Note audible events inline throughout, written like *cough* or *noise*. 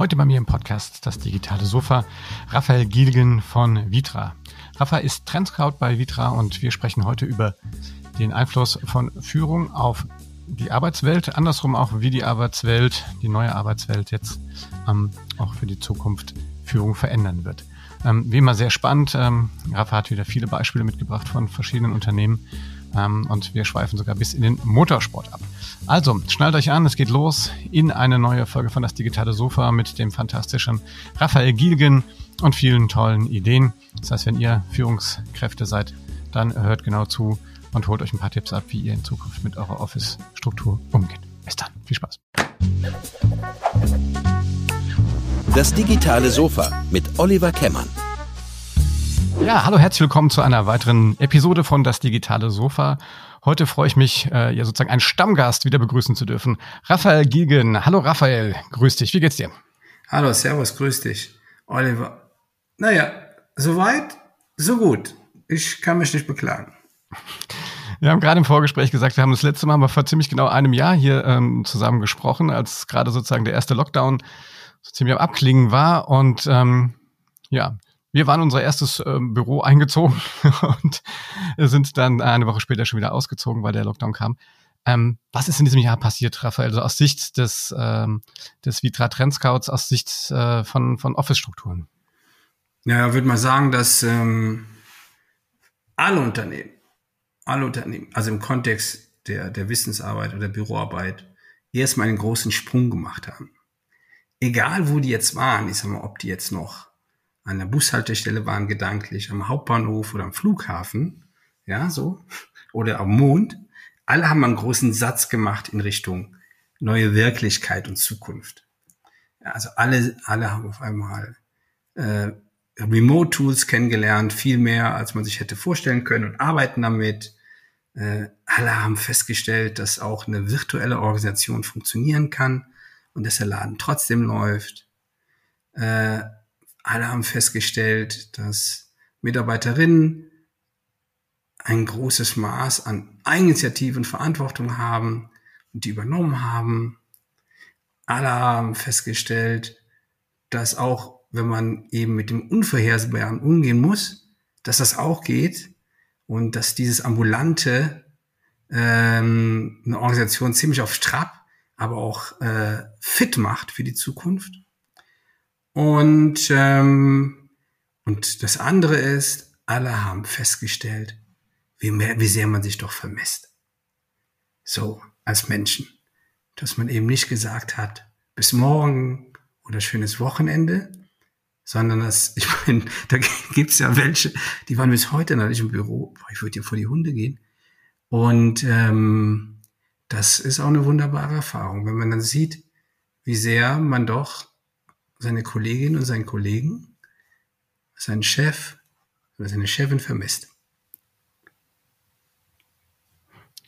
Heute bei mir im Podcast das digitale Sofa, Raphael Gielgen von Vitra. Raphael ist Trendscout bei Vitra und wir sprechen heute über den Einfluss von Führung auf die Arbeitswelt, andersrum auch, wie die Arbeitswelt, die neue Arbeitswelt jetzt ähm, auch für die Zukunft Führung verändern wird. Ähm, wie immer sehr spannend. Ähm, Rafa hat wieder viele Beispiele mitgebracht von verschiedenen Unternehmen ähm, und wir schweifen sogar bis in den Motorsport ab. Also, schnallt euch an, es geht los in eine neue Folge von Das Digitale Sofa mit dem fantastischen Raphael Gielgen und vielen tollen Ideen. Das heißt, wenn ihr Führungskräfte seid, dann hört genau zu und holt euch ein paar Tipps ab, wie ihr in Zukunft mit eurer Office-Struktur umgeht. Bis dann, viel Spaß. Das digitale Sofa mit Oliver Kemmern. Ja, hallo, herzlich willkommen zu einer weiteren Episode von Das digitale Sofa. Heute freue ich mich, äh, ja sozusagen einen Stammgast wieder begrüßen zu dürfen. Raphael Giegen. Hallo Raphael, grüß dich. Wie geht's dir? Hallo, servus, grüß dich. Oliver. Naja, soweit, so gut. Ich kann mich nicht beklagen. Wir haben gerade im Vorgespräch gesagt, wir haben das letzte Mal vor ziemlich genau einem Jahr hier ähm, zusammen gesprochen, als gerade sozusagen der erste Lockdown so ziemlich am Abklingen war. Und ähm, ja, wir waren unser erstes ähm, Büro eingezogen *laughs* und sind dann eine Woche später schon wieder ausgezogen, weil der Lockdown kam. Ähm, was ist in diesem Jahr passiert, Raphael? Also aus Sicht des, ähm, des Vitra Trendscouts, aus Sicht äh, von, von Office-Strukturen? Ja, würde mal sagen, dass ähm, alle Unternehmen, alle Unternehmen, also im Kontext der, der Wissensarbeit oder Büroarbeit, erstmal einen großen Sprung gemacht haben. Egal, wo die jetzt waren, ich sag mal, ob die jetzt noch an der Bushaltestelle waren, gedanklich, am Hauptbahnhof oder am Flughafen, ja, so, *laughs* oder am Mond, alle haben einen großen Satz gemacht in Richtung neue Wirklichkeit und Zukunft. Also alle, alle haben auf einmal äh, Remote-Tools kennengelernt, viel mehr, als man sich hätte vorstellen können und arbeiten damit. Äh, alle haben festgestellt, dass auch eine virtuelle Organisation funktionieren kann und dass der Laden trotzdem läuft. Äh, alle haben festgestellt, dass Mitarbeiterinnen ein großes Maß an Eigeninitiative und Verantwortung haben und die übernommen haben. Alle haben festgestellt, dass auch wenn man eben mit dem Unvorhersehbaren umgehen muss, dass das auch geht und dass dieses ambulante ähm, eine Organisation ziemlich auf Trab, aber auch äh, fit macht für die Zukunft. Und, ähm, und das andere ist, alle haben festgestellt, wie, mehr, wie sehr man sich doch vermisst. So, als Menschen. Dass man eben nicht gesagt hat, bis morgen oder schönes Wochenende, sondern dass, *laughs* ich meine, da gibt's ja welche, die waren bis heute noch nicht im Büro, ich würde ja vor die Hunde gehen. Und ähm, das ist auch eine wunderbare Erfahrung, wenn man dann sieht, wie sehr man doch seine Kollegin und seinen Kollegen, seinen Chef oder seine Chefin vermisst.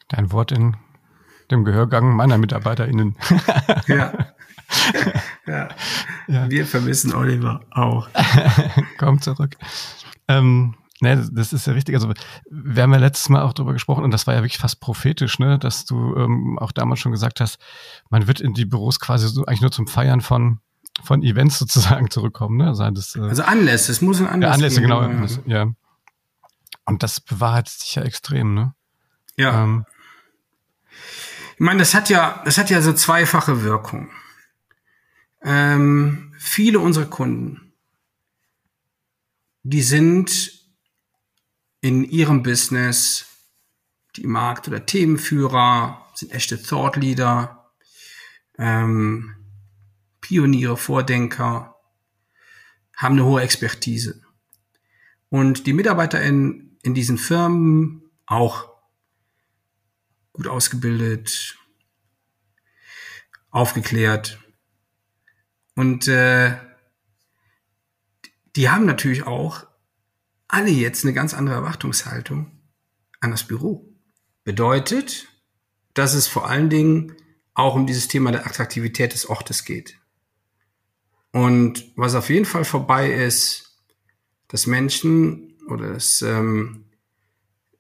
Dein Wort in dem Gehörgang meiner MitarbeiterInnen. *laughs* ja. *laughs* ja. ja. Wir vermissen Oliver auch. *laughs* Komm zurück. Ähm, ne, das ist ja richtig. Also wir haben ja letztes Mal auch darüber gesprochen und das war ja wirklich fast prophetisch, ne, dass du ähm, auch damals schon gesagt hast, man wird in die Büros quasi so eigentlich nur zum Feiern von von Events sozusagen *laughs* zurückkommen. Ne? Also, das, äh, also Anlässe, es muss ein Anlass ja, Anlässe, geben. genau. Anlässe, ja. Und das bewahrheitet sich ja extrem, ne? Ja. Ähm, ich meine, das hat ja, das hat ja so zweifache Wirkung. Ähm, viele unserer Kunden, die sind in ihrem Business die Markt- oder Themenführer, sind echte Thought Leader, ähm, Pioniere, Vordenker, haben eine hohe Expertise. Und die Mitarbeiter in, in diesen Firmen auch gut ausgebildet, aufgeklärt. Und äh, die haben natürlich auch alle jetzt eine ganz andere Erwartungshaltung an das Büro. Bedeutet, dass es vor allen Dingen auch um dieses Thema der Attraktivität des Ortes geht. Und was auf jeden Fall vorbei ist, dass Menschen oder dass, ähm,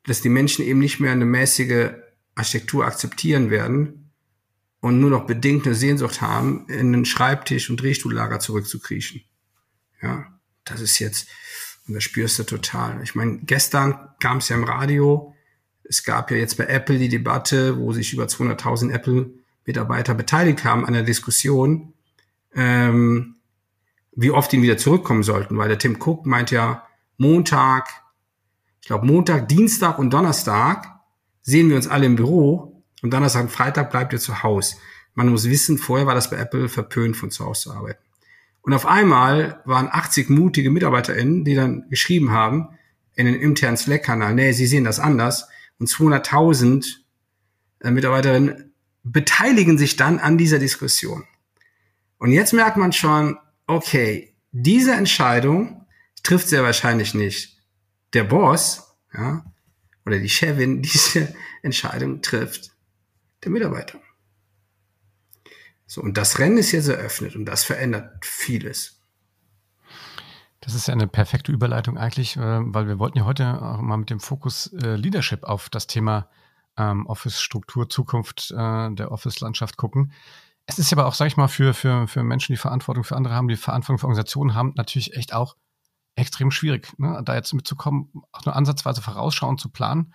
dass die Menschen eben nicht mehr eine mäßige Architektur akzeptieren werden, und nur noch bedingt eine Sehnsucht haben, in den Schreibtisch und Drehstuhllager zurückzukriechen. Ja, das ist jetzt, und das spürst du total. Ich meine, gestern kam es ja im Radio, es gab ja jetzt bei Apple die Debatte, wo sich über 200.000 Apple-Mitarbeiter beteiligt haben an der Diskussion, ähm, wie oft die wieder zurückkommen sollten, weil der Tim Cook meint ja, Montag, ich glaube Montag, Dienstag und Donnerstag sehen wir uns alle im Büro und Donnerstag und Freitag bleibt ihr zu Hause. Man muss wissen, vorher war das bei Apple verpönt, von zu Hause zu arbeiten. Und auf einmal waren 80 mutige MitarbeiterInnen, die dann geschrieben haben, in den internen Slack-Kanal, nee, sie sehen das anders. Und 200.000 äh, Mitarbeiterinnen beteiligen sich dann an dieser Diskussion. Und jetzt merkt man schon, okay, diese Entscheidung trifft sehr wahrscheinlich nicht der Boss, ja, oder die Chefin, *laughs* diese Entscheidung trifft der Mitarbeiter. So, und das Rennen ist jetzt eröffnet und das verändert vieles. Das ist ja eine perfekte Überleitung eigentlich, äh, weil wir wollten ja heute auch mal mit dem Fokus äh, Leadership auf das Thema ähm, Office-Struktur, Zukunft äh, der Office-Landschaft gucken. Es ist aber auch, sag ich mal, für, für, für Menschen, die Verantwortung für andere haben, die Verantwortung für Organisationen haben, natürlich echt auch extrem schwierig, ne? da jetzt mitzukommen, auch nur ansatzweise vorausschauen zu planen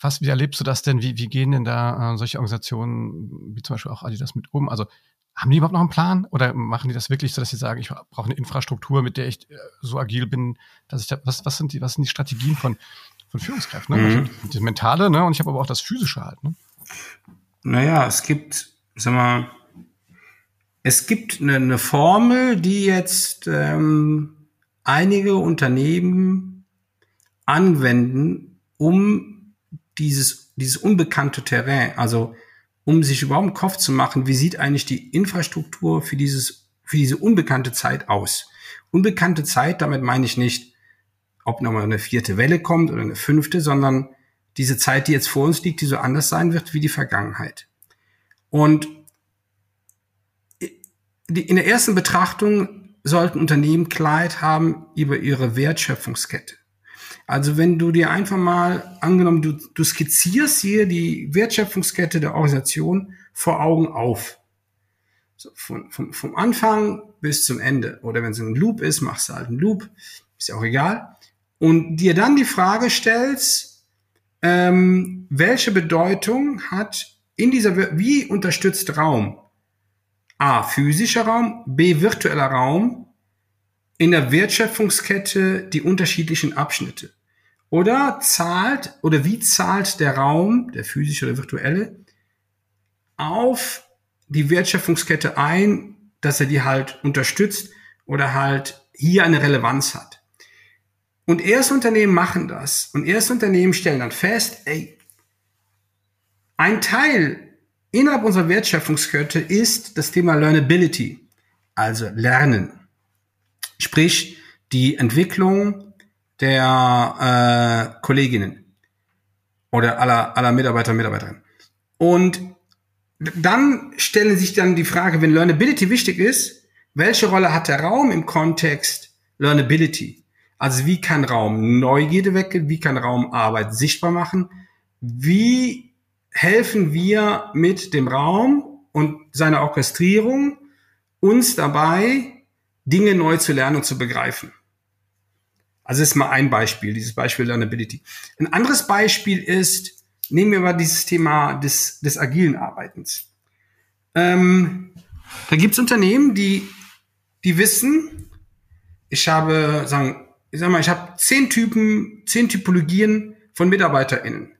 was, wie erlebst du das denn? Wie, wie gehen denn da äh, solche Organisationen, wie zum Beispiel auch Adidas, mit um? Also haben die überhaupt noch einen Plan oder machen die das wirklich so, dass sie sagen, ich brauche eine Infrastruktur, mit der ich äh, so agil bin, dass ich da, was, was sind die, was sind die Strategien von, von Führungskräften? Ne? Mhm. Das Mentale, ne? Und ich habe aber auch das Physische halt, ne? Naja, es gibt, sag mal, es gibt eine, eine Formel, die jetzt ähm, einige Unternehmen anwenden, um dieses, dieses unbekannte Terrain, also um sich überhaupt einen Kopf zu machen, wie sieht eigentlich die Infrastruktur für dieses, für diese unbekannte Zeit aus? Unbekannte Zeit, damit meine ich nicht, ob nochmal eine vierte Welle kommt oder eine fünfte, sondern diese Zeit, die jetzt vor uns liegt, die so anders sein wird wie die Vergangenheit. Und in der ersten Betrachtung sollten Unternehmen Klarheit haben über ihre Wertschöpfungskette. Also wenn du dir einfach mal, angenommen, du, du skizzierst hier die Wertschöpfungskette der Organisation vor Augen auf. So, von, von, vom Anfang bis zum Ende. Oder wenn es ein Loop ist, machst du halt einen Loop. Ist ja auch egal. Und dir dann die Frage stellst, ähm, welche Bedeutung hat in dieser, wie unterstützt Raum? A, physischer Raum, B, virtueller Raum in der Wertschöpfungskette die unterschiedlichen Abschnitte. Oder zahlt, oder wie zahlt der Raum, der physische oder virtuelle, auf die Wertschöpfungskette ein, dass er die halt unterstützt oder halt hier eine Relevanz hat. Und Erstunternehmen machen das. Und Erstunternehmen stellen dann fest, ey, ein Teil innerhalb unserer Wertschöpfungskette ist das Thema Learnability, also Lernen. Sprich, die Entwicklung der äh, Kolleginnen oder aller, aller Mitarbeiter und Mitarbeiterinnen. Und dann stellen sich dann die Frage, wenn Learnability wichtig ist, welche Rolle hat der Raum im Kontext Learnability? Also wie kann Raum Neugierde wecken? Wie kann Raum Arbeit sichtbar machen? Wie helfen wir mit dem Raum und seiner Orchestrierung uns dabei, Dinge neu zu lernen und zu begreifen? Also ist mal ein Beispiel, dieses Beispiel Learnability. Ein anderes Beispiel ist, nehmen wir mal dieses Thema des, des agilen Arbeitens. Ähm, da gibt's Unternehmen, die, die wissen, ich habe, sagen, ich sag mal, ich habe zehn Typen, zehn Typologien von MitarbeiterInnen,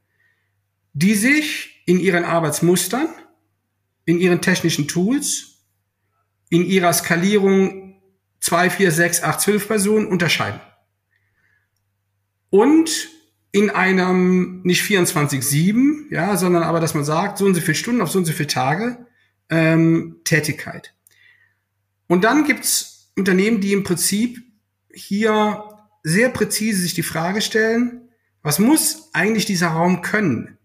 die sich in ihren Arbeitsmustern, in ihren technischen Tools, in ihrer Skalierung 2, 4, 6, 8, 12 Personen unterscheiden und in einem nicht 24-7, ja, sondern aber, dass man sagt, so und so viele Stunden auf so und so viele Tage ähm, Tätigkeit. Und dann gibt's Unternehmen, die im Prinzip hier sehr präzise sich die Frage stellen, was muss eigentlich dieser Raum können?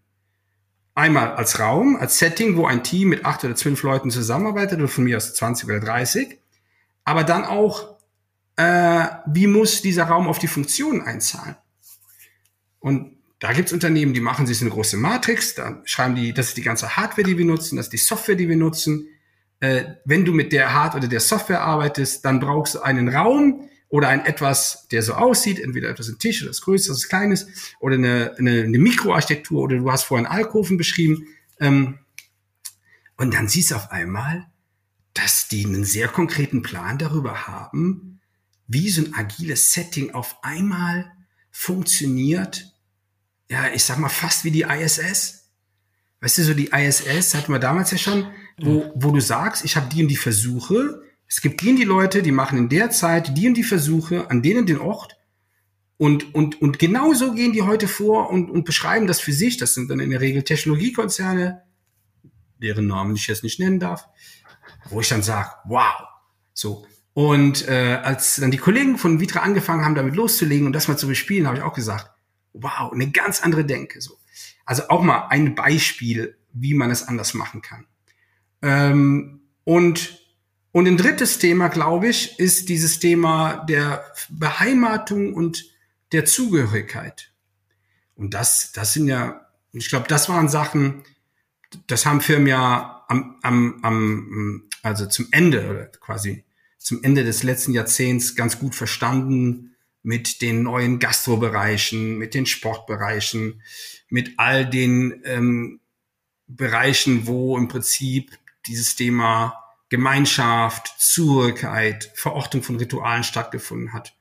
Einmal als Raum, als Setting, wo ein Team mit acht oder zwölf Leuten zusammenarbeitet oder von mir aus 20 oder 30, aber dann auch, äh, wie muss dieser Raum auf die Funktionen einzahlen? Und da gibt's Unternehmen, die machen sich eine große Matrix, da schreiben die, das ist die ganze Hardware, die wir nutzen, das ist die Software, die wir nutzen. Äh, wenn du mit der Hard- oder der Software arbeitest, dann brauchst du einen Raum oder ein etwas, der so aussieht, entweder etwas ein Tisch oder das Größte, das Kleines, oder eine, eine, eine Mikroarchitektur, oder du hast vorhin Alkoven beschrieben. Ähm, und dann siehst du auf einmal, dass die einen sehr konkreten Plan darüber haben, wie so ein agiles Setting auf einmal funktioniert, ja, ich sag mal fast wie die ISS. Weißt du, so die ISS hatten wir damals ja schon, wo, wo du sagst, ich habe die und die Versuche, es gibt die und die Leute, die machen in der Zeit die und die Versuche an denen den Ort und, und, und genau so gehen die heute vor und, und beschreiben das für sich. Das sind dann in der Regel Technologiekonzerne, deren Namen ich jetzt nicht nennen darf, wo ich dann sage, wow, so. Und äh, als dann die Kollegen von Vitra angefangen haben, damit loszulegen und das mal zu bespielen, habe ich auch gesagt, wow, eine ganz andere Denke. So. Also auch mal ein Beispiel, wie man es anders machen kann. Ähm, und, und ein drittes Thema, glaube ich, ist dieses Thema der Beheimatung und der Zugehörigkeit. Und das, das sind ja, ich glaube, das waren Sachen, das haben Firmen ja am, am, am, also zum Ende oder quasi zum Ende des letzten Jahrzehnts ganz gut verstanden, mit den neuen Gastrobereichen, mit den Sportbereichen, mit all den ähm, Bereichen, wo im Prinzip dieses Thema Gemeinschaft, Zugehörigkeit, Verortung von Ritualen stattgefunden hat.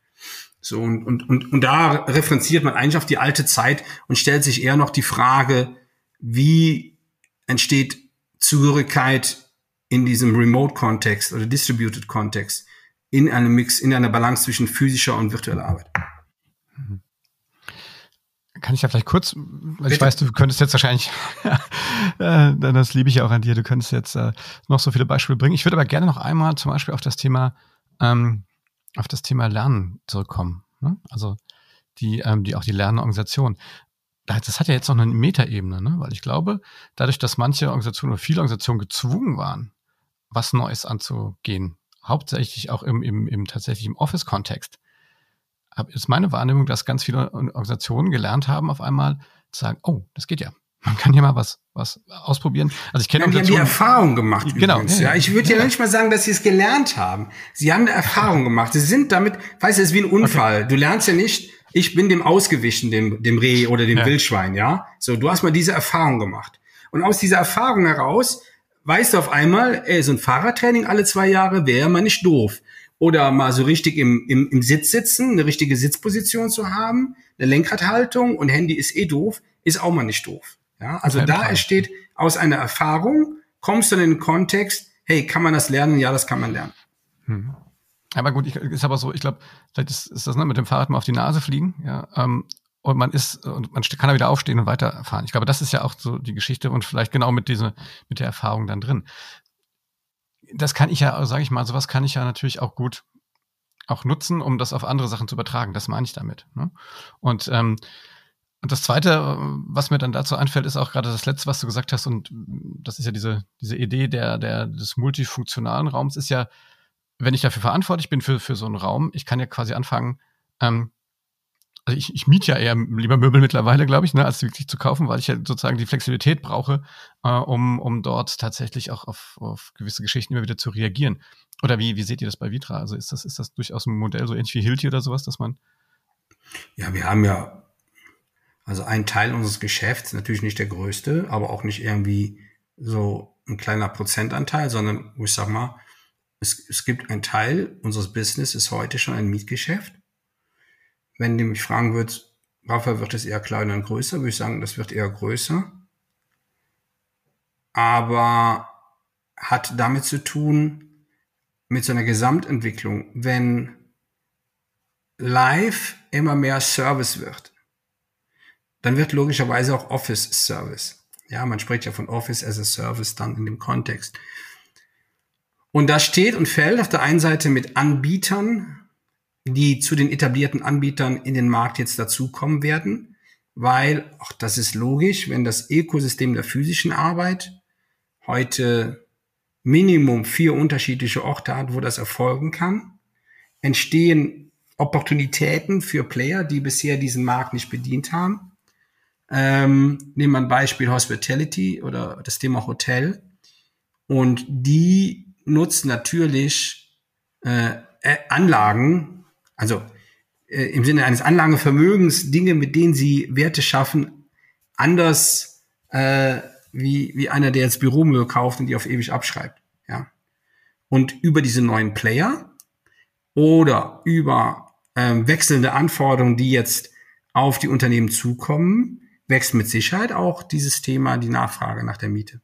So, und, und, und, und da referenziert man eigentlich auf die alte Zeit und stellt sich eher noch die Frage, wie entsteht Zugehörigkeit in diesem Remote-Kontext oder Distributed-Kontext? in einem Mix, in einer Balance zwischen physischer und virtueller Arbeit. Kann ich da vielleicht kurz, weil Bitte? ich weiß, du könntest jetzt wahrscheinlich, *laughs* äh, das liebe ich ja auch an dir, du könntest jetzt äh, noch so viele Beispiele bringen. Ich würde aber gerne noch einmal zum Beispiel auf das Thema, ähm, auf das Thema Lernen zurückkommen. Ne? Also die, ähm, die auch die Lernorganisation. Das hat ja jetzt noch eine Metaebene, ne? weil ich glaube, dadurch, dass manche Organisationen oder viele Organisationen gezwungen waren, was Neues anzugehen, hauptsächlich auch im, im, im tatsächlich im Office-Kontext, ist meine Wahrnehmung, dass ganz viele Organisationen gelernt haben, auf einmal zu sagen, oh, das geht ja. Man kann ja mal was, was ausprobieren. Also ich kenne ja, Die haben die Erfahrung gemacht. Genau. Übrigens, ja, ich würde ja. ja nicht mal sagen, dass sie es gelernt haben. Sie haben eine Erfahrung gemacht. Sie sind damit, weißt du, es ist wie ein Unfall. Okay. Du lernst ja nicht, ich bin dem ausgewichen, dem, dem Reh oder dem ja. Wildschwein, ja. So, du hast mal diese Erfahrung gemacht. Und aus dieser Erfahrung heraus weißt du auf einmal, ey, so ein Fahrradtraining alle zwei Jahre wäre mal nicht doof. Oder mal so richtig im, im, im Sitz sitzen, eine richtige Sitzposition zu haben, eine Lenkradhaltung und Handy ist eh doof, ist auch mal nicht doof. Ja, also da entsteht aus einer Erfahrung, kommst du in den Kontext, hey, kann man das lernen? Ja, das kann man lernen. Hm. Aber gut, ich, ist aber so, ich glaube, vielleicht ist, ist das ne, mit dem Fahrrad mal auf die Nase fliegen, ja, ähm, und man ist und man kann da wieder aufstehen und weiterfahren. Ich glaube, das ist ja auch so die Geschichte und vielleicht genau mit dieser mit der Erfahrung dann drin. Das kann ich ja, sage ich mal, sowas kann ich ja natürlich auch gut auch nutzen, um das auf andere Sachen zu übertragen. Das meine ich damit. Ne? Und ähm, und das Zweite, was mir dann dazu einfällt, ist auch gerade das Letzte, was du gesagt hast. Und das ist ja diese diese Idee der der des multifunktionalen Raums ist ja, wenn ich dafür verantwortlich bin für für so einen Raum, ich kann ja quasi anfangen, ähm, also ich, ich miete ja eher lieber Möbel mittlerweile, glaube ich, ne, als wirklich zu kaufen, weil ich ja sozusagen die Flexibilität brauche, äh, um, um dort tatsächlich auch auf, auf gewisse Geschichten immer wieder zu reagieren. Oder wie, wie seht ihr das bei Vitra? Also ist das, ist das durchaus ein Modell so ähnlich wie Hilti oder sowas, dass man. Ja, wir haben ja, also ein Teil unseres Geschäfts, natürlich nicht der größte, aber auch nicht irgendwie so ein kleiner Prozentanteil, sondern ich sag mal, es, es gibt ein Teil unseres Business ist heute schon ein Mietgeschäft wenn du mich fragen würdest, Raphael, wird es eher kleiner und größer, würde ich sagen, das wird eher größer. Aber hat damit zu tun, mit so einer Gesamtentwicklung, wenn Live immer mehr Service wird, dann wird logischerweise auch Office Service. Ja, man spricht ja von Office as a Service dann in dem Kontext. Und das steht und fällt auf der einen Seite mit Anbietern, die zu den etablierten Anbietern in den Markt jetzt dazukommen werden, weil, auch das ist logisch, wenn das Ökosystem der physischen Arbeit heute Minimum vier unterschiedliche Orte hat, wo das erfolgen kann, entstehen Opportunitäten für Player, die bisher diesen Markt nicht bedient haben. Ähm, nehmen wir ein Beispiel Hospitality oder das Thema Hotel. Und die nutzen natürlich äh, Anlagen, also äh, im Sinne eines Anlagevermögens, Dinge, mit denen sie Werte schaffen, anders äh, wie, wie einer, der jetzt Büromöbel kauft und die auf ewig abschreibt. Ja. Und über diese neuen Player oder über ähm, wechselnde Anforderungen, die jetzt auf die Unternehmen zukommen, wächst mit Sicherheit auch dieses Thema, die Nachfrage nach der Miete.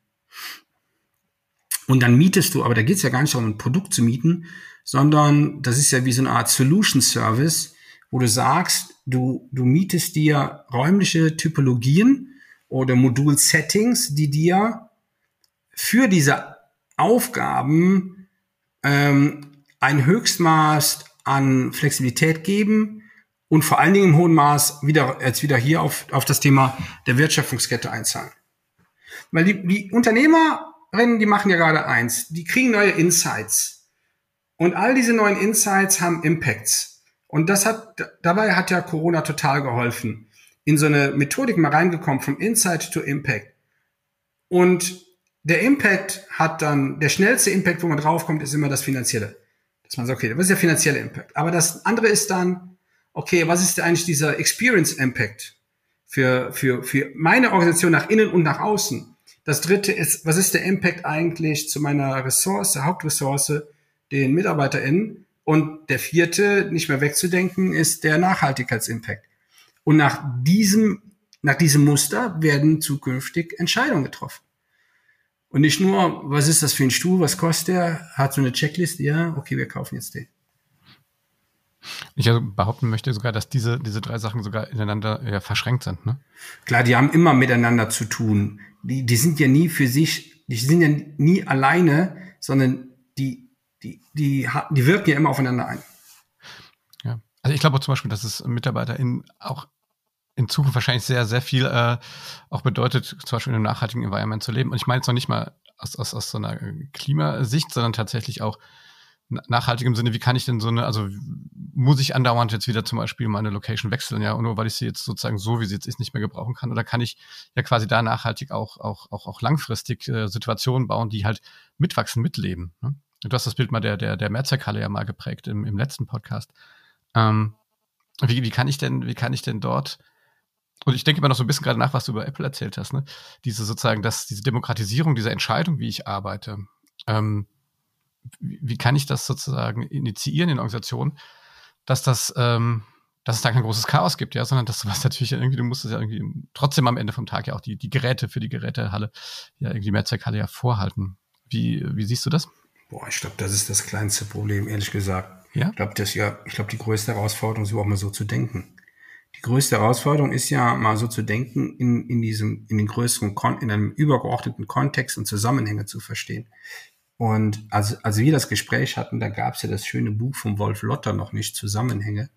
Und dann mietest du, aber da geht es ja gar nicht darum, ein Produkt zu mieten, sondern das ist ja wie so eine Art Solution Service, wo du sagst, du, du mietest dir räumliche Typologien oder Modul-Settings, die dir für diese Aufgaben ähm, ein Höchstmaß an Flexibilität geben und vor allen Dingen im hohen Maß wieder, jetzt wieder hier auf, auf das Thema der Wertschöpfungskette einzahlen. Weil die, die Unternehmerinnen, die machen ja gerade eins, die kriegen neue Insights. Und all diese neuen Insights haben Impacts. Und das hat, dabei hat ja Corona total geholfen. In so eine Methodik mal reingekommen, vom Insight to Impact. Und der Impact hat dann, der schnellste Impact, wo man draufkommt, ist immer das Finanzielle. Dass man sagt, okay, das ist der finanzielle Impact. Aber das andere ist dann, okay, was ist eigentlich dieser Experience Impact für, für, für meine Organisation nach innen und nach außen? Das dritte ist, was ist der Impact eigentlich zu meiner Ressource, Hauptressource, den MitarbeiterInnen? Und der vierte, nicht mehr wegzudenken, ist der Nachhaltigkeitsimpact. Und nach diesem, nach diesem Muster werden zukünftig Entscheidungen getroffen. Und nicht nur, was ist das für ein Stuhl, was kostet der, hat so eine Checkliste, ja, okay, wir kaufen jetzt den. Ich also behaupten möchte sogar, dass diese, diese drei Sachen sogar ineinander ja, verschränkt sind. Ne? Klar, die haben immer miteinander zu tun. Die, die sind ja nie für sich, die sind ja nie alleine, sondern die, die, die, die wirken ja immer aufeinander ein. Ja, also ich glaube zum Beispiel, dass es MitarbeiterInnen auch in Zukunft wahrscheinlich sehr, sehr viel äh, auch bedeutet, zum Beispiel in einem nachhaltigen Environment zu leben. Und ich meine jetzt noch nicht mal aus, aus, aus so einer Klimasicht, sondern tatsächlich auch nachhaltig im Sinne, wie kann ich denn so eine, also muss ich andauernd jetzt wieder zum Beispiel meine Location wechseln, ja, nur weil ich sie jetzt sozusagen so, wie sie jetzt ist, nicht mehr gebrauchen kann? Oder kann ich ja quasi da nachhaltig auch, auch, auch, auch langfristig äh, Situationen bauen, die halt mitwachsen, mitleben? Ne? Du hast das Bild mal der, der, der Merzerkalle ja mal geprägt im, im letzten Podcast. Ähm, wie, wie kann ich denn, wie kann ich denn dort und ich denke immer noch so ein bisschen gerade nach, was du über Apple erzählt hast, ne? Diese sozusagen, dass diese Demokratisierung dieser Entscheidung, wie ich arbeite, ähm, wie, wie kann ich das sozusagen initiieren in Organisationen, dass das, ähm, dass es da kein großes Chaos gibt, ja, sondern dass du was *laughs* natürlich irgendwie, du musst es ja irgendwie trotzdem am Ende vom Tag ja auch die, die Geräte für die Gerätehalle, ja, irgendwie Mehrzweckhalle ja vorhalten. Wie, wie siehst du das? Boah, ich glaube, das ist das kleinste Problem, ehrlich gesagt. Ja? Ich glaube, das ja, ich glaube, die größte Herausforderung ist überhaupt mal so zu denken die größte Herausforderung ist ja mal so zu denken, in, in diesem, in den größeren, Kon in einem übergeordneten Kontext und Zusammenhänge zu verstehen. Und als, als wir das Gespräch hatten, da gab es ja das schöne Buch von Wolf Lotter noch nicht Zusammenhänge,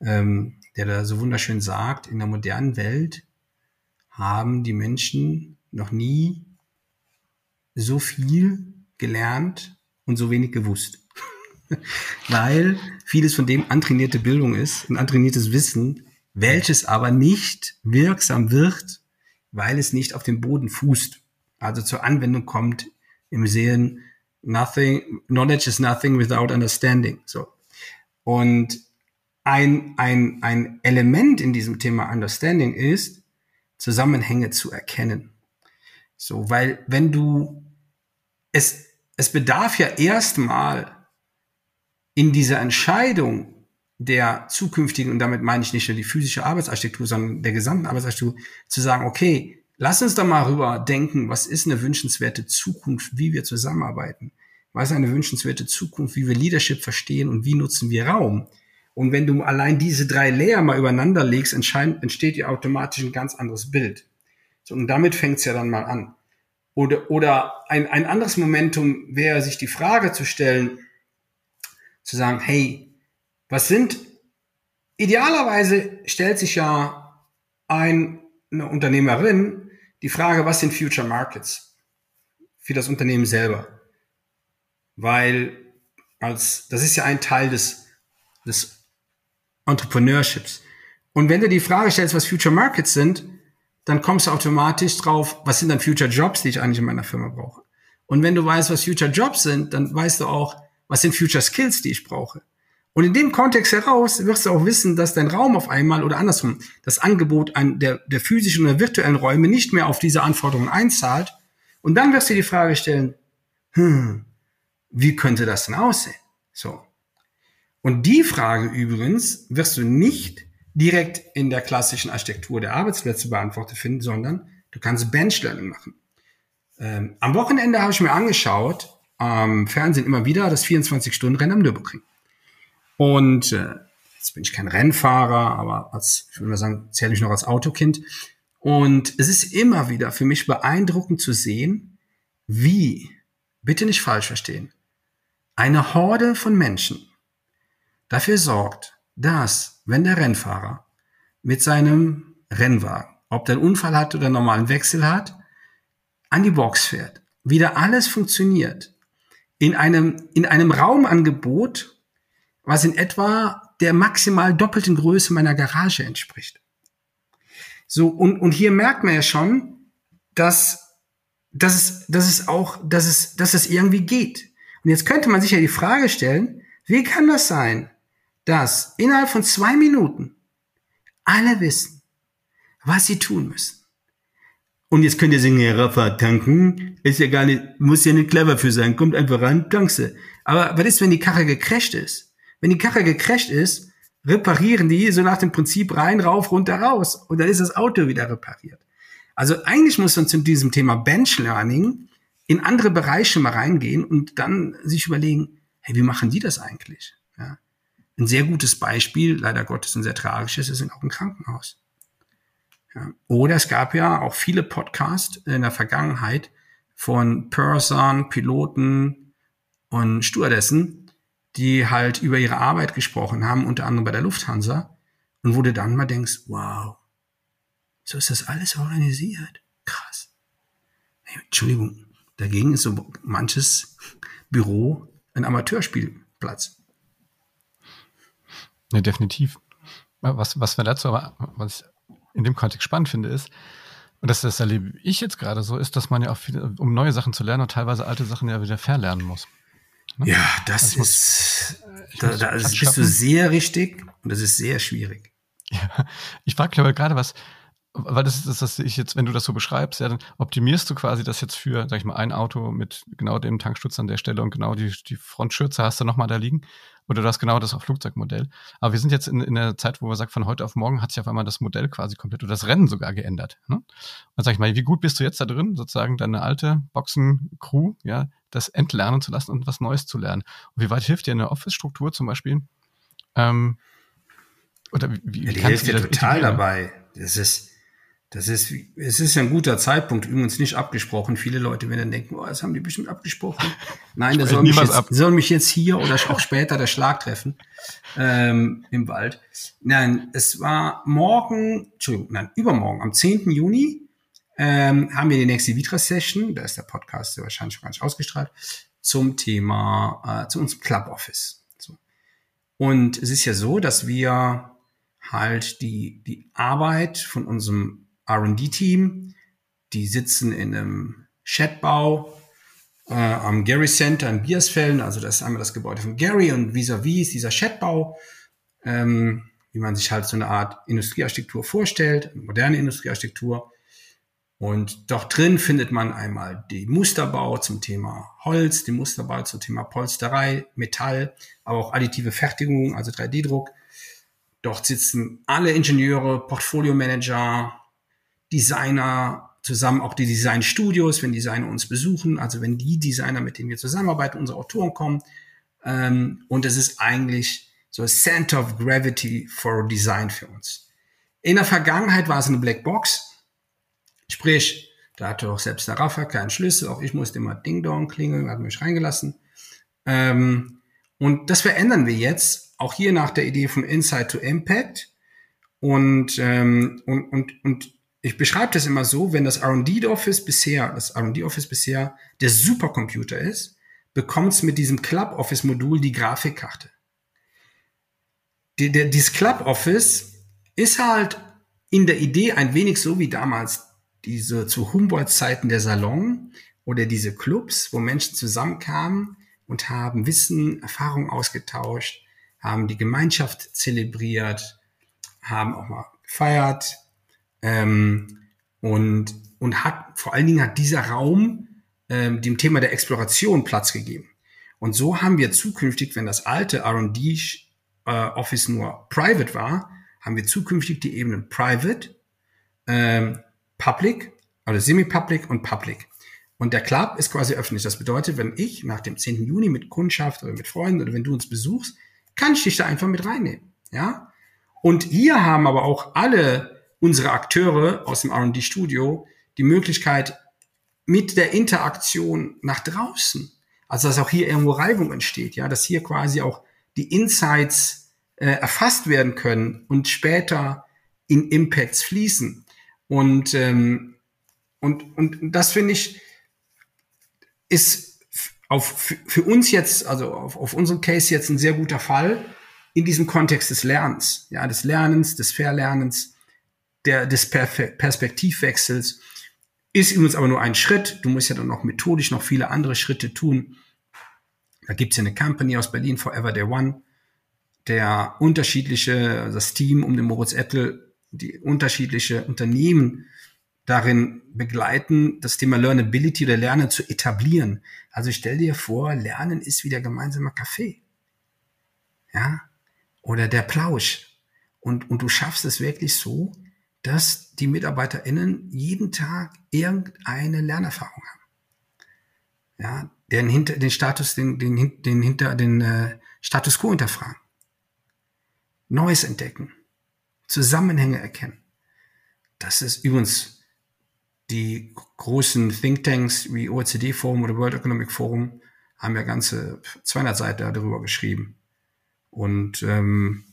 ähm, der da so wunderschön sagt, in der modernen Welt haben die Menschen noch nie so viel gelernt und so wenig gewusst. *laughs* Weil vieles von dem antrainierte Bildung ist und antrainiertes Wissen, welches aber nicht wirksam wird, weil es nicht auf dem Boden fußt, also zur Anwendung kommt im Sehen nothing, knowledge is nothing without understanding. So. Und ein, ein, ein Element in diesem Thema Understanding ist, Zusammenhänge zu erkennen. So, weil wenn du, es, es bedarf ja erstmal in dieser Entscheidung der zukünftigen, und damit meine ich nicht nur die physische Arbeitsarchitektur, sondern der gesamten Arbeitsarchitektur, zu sagen, okay, lass uns doch mal rüber denken, was ist eine wünschenswerte Zukunft, wie wir zusammenarbeiten? Was ist eine wünschenswerte Zukunft, wie wir Leadership verstehen und wie nutzen wir Raum? Und wenn du allein diese drei Layer mal übereinander legst, entsteht ja automatisch ein ganz anderes Bild. So, und damit fängt es ja dann mal an. Oder, oder ein, ein anderes Momentum wäre, sich die Frage zu stellen, zu sagen, hey, was sind, idealerweise stellt sich ja ein, eine Unternehmerin die Frage, was sind Future Markets für das Unternehmen selber? Weil als, das ist ja ein Teil des, des Entrepreneurships. Und wenn du die Frage stellst, was Future Markets sind, dann kommst du automatisch drauf, was sind dann Future Jobs, die ich eigentlich in meiner Firma brauche. Und wenn du weißt, was Future Jobs sind, dann weißt du auch, was sind Future Skills, die ich brauche. Und in dem Kontext heraus wirst du auch wissen, dass dein Raum auf einmal oder andersrum das Angebot an der, der physischen oder virtuellen Räume nicht mehr auf diese Anforderungen einzahlt. Und dann wirst du die Frage stellen, hm, wie könnte das denn aussehen? So. Und die Frage übrigens wirst du nicht direkt in der klassischen Architektur der Arbeitsplätze beantwortet finden, sondern du kannst Benchlearning machen. Ähm, am Wochenende habe ich mir angeschaut, am Fernsehen immer wieder das 24-Stunden-Rennen am Nürburgring. Und äh, jetzt bin ich kein Rennfahrer, aber als, ich würde mal sagen, zähle ich noch als Autokind. Und es ist immer wieder für mich beeindruckend zu sehen, wie, bitte nicht falsch verstehen, eine Horde von Menschen dafür sorgt, dass, wenn der Rennfahrer mit seinem Rennwagen, ob der einen Unfall hat oder einen normalen Wechsel hat, an die Box fährt, wieder alles funktioniert, in einem, in einem Raumangebot, was in etwa der maximal doppelten Größe meiner Garage entspricht. So, und, und hier merkt man ja schon, dass, dass, es, dass es auch, dass es, dass es irgendwie geht. Und jetzt könnte man sich ja die Frage stellen, wie kann das sein, dass innerhalb von zwei Minuten alle wissen, was sie tun müssen? Und jetzt könnt ihr sagen, ja, Rafa, tanken ist ja gar nicht, muss ja nicht clever für sein, kommt einfach ran, tankst Aber was ist, wenn die Karre gecrasht ist? Wenn die Karre gecrasht ist, reparieren die so nach dem Prinzip rein, rauf, runter, raus. Und dann ist das Auto wieder repariert. Also eigentlich muss man zu diesem Thema Bench Learning in andere Bereiche mal reingehen und dann sich überlegen, hey, wie machen die das eigentlich? Ein sehr gutes Beispiel, leider Gottes ein sehr tragisches, ist auch ein Krankenhaus. Ja. Oder es gab ja auch viele Podcasts in der Vergangenheit von Pursern, Piloten und Stewardessen, die halt über ihre Arbeit gesprochen haben, unter anderem bei der Lufthansa, und wo du dann mal denkst, wow, so ist das alles organisiert. Krass. Hey, Entschuldigung, dagegen ist so manches Büro ein Amateurspielplatz. Ja, definitiv. Was, was wir dazu aber, was ich in dem Kontext spannend finde, ist, und das, das erlebe ich jetzt gerade so, ist, dass man ja auch viel, um neue Sachen zu lernen und teilweise alte Sachen ja wieder verlernen muss. Ne? Ja, das also ist, da, da bist schaffen. du sehr richtig und das ist sehr schwierig. Ja, ich frage glaube gerade was, weil das ist das, was ich jetzt, wenn du das so beschreibst, ja, dann optimierst du quasi das jetzt für, sag ich mal, ein Auto mit genau dem Tanksturz an der Stelle und genau die, die Frontschürze hast du nochmal da liegen. Oder du hast genau das Flugzeugmodell. Aber wir sind jetzt in, in der Zeit, wo wir sagen, von heute auf morgen hat sich auf einmal das Modell quasi komplett oder das Rennen sogar geändert. Ne? Und sag ich mal, wie gut bist du jetzt da drin, sozusagen deine alte Boxen-Crew, ja, das entlernen zu lassen und was Neues zu lernen? Und wie weit hilft dir eine Office-Struktur zum Beispiel? Ähm, oder wie, wie ja, die hilft dir total dabei. Das ist, das ist, es ist ja ein guter Zeitpunkt, übrigens nicht abgesprochen. Viele Leute werden dann denken, oh, das haben die bestimmt abgesprochen. Nein, der soll mich, jetzt, ab. soll mich jetzt hier oder auch später der Schlag treffen ähm, im Wald. Nein, es war morgen, Entschuldigung, nein, übermorgen, am 10. Juni ähm, haben wir die nächste Vitra-Session, da ist der Podcast wahrscheinlich schon gar nicht ausgestrahlt, zum Thema, äh, zu unserem Club Office. So. Und es ist ja so, dass wir halt die, die Arbeit von unserem RD-Team. Die sitzen in einem Chatbau äh, am Gary Center in Biersfelden. Also das ist einmal das Gebäude von Gary und vis-à-vis ist dieser Chatbau, ähm, wie man sich halt so eine Art Industriearchitektur vorstellt, moderne Industriearchitektur. Und dort drin findet man einmal die Musterbau zum Thema Holz, die Musterbau zum Thema Polsterei, Metall, aber auch additive Fertigung, also 3D-Druck. Dort sitzen alle Ingenieure, Portfolio-Manager, Designer zusammen, auch die Designstudios, wenn Designer uns besuchen, also wenn die Designer, mit denen wir zusammenarbeiten, unsere Autoren kommen. Ähm, und es ist eigentlich so Center of Gravity for Design für uns. In der Vergangenheit war es eine Black Box, sprich, da hatte auch selbst der Rafa keinen Schlüssel, auch ich musste immer Ding Dong klingeln, hat mich reingelassen. Ähm, und das verändern wir jetzt, auch hier nach der Idee von Insight to Impact. Und, ähm, und, und, und ich beschreibe das immer so, wenn das R&D-Office bisher, das R&D-Office bisher der Supercomputer ist, bekommt es mit diesem Club-Office-Modul die Grafikkarte. Die, der, dieses Club-Office ist halt in der Idee ein wenig so wie damals diese zu Humboldt-Zeiten der Salon oder diese Clubs, wo Menschen zusammenkamen und haben Wissen, Erfahrung ausgetauscht, haben die Gemeinschaft zelebriert, haben auch mal gefeiert ähm, und, und hat vor allen Dingen hat dieser Raum ähm, dem Thema der Exploration Platz gegeben. Und so haben wir zukünftig, wenn das alte R&D äh, Office nur private war, haben wir zukünftig die Ebenen private, ähm, public, also semi-public und public. Und der Club ist quasi öffentlich. Das bedeutet, wenn ich nach dem 10. Juni mit Kundschaft oder mit Freunden oder wenn du uns besuchst, kann ich dich da einfach mit reinnehmen. Ja? Und hier haben aber auch alle unsere Akteure aus dem R&D Studio die Möglichkeit, mit der Interaktion nach draußen, also dass auch hier irgendwo Reibung entsteht, ja, dass hier quasi auch die Insights äh, erfasst werden können und später in Impacts fließen. Und, ähm, und, und das finde ich, ist auf, für uns jetzt, also auf, auf unserem Case jetzt ein sehr guter Fall in diesem Kontext des Lernens, ja, des Lernens, des Verlernens, der, des Perspektivwechsels. Ist übrigens aber nur ein Schritt. Du musst ja dann noch methodisch noch viele andere Schritte tun. Da gibt's ja eine Company aus Berlin, Forever Day One, der unterschiedliche, das Team um den Moritz Ettel, die unterschiedliche Unternehmen darin begleiten, das Thema Learnability oder Lernen zu etablieren. Also stell dir vor, Lernen ist wie der gemeinsame Kaffee. Ja? Oder der Plausch. Und, und du schaffst es wirklich so, dass die MitarbeiterInnen jeden Tag irgendeine Lernerfahrung haben. Ja, den hinter, den Status, den, den, den hinter, den äh, Status quo hinterfragen. Neues entdecken. Zusammenhänge erkennen. Das ist übrigens die großen Thinktanks wie OECD Forum oder World Economic Forum haben ja ganze 200 Seiten darüber geschrieben. Und ähm, äh,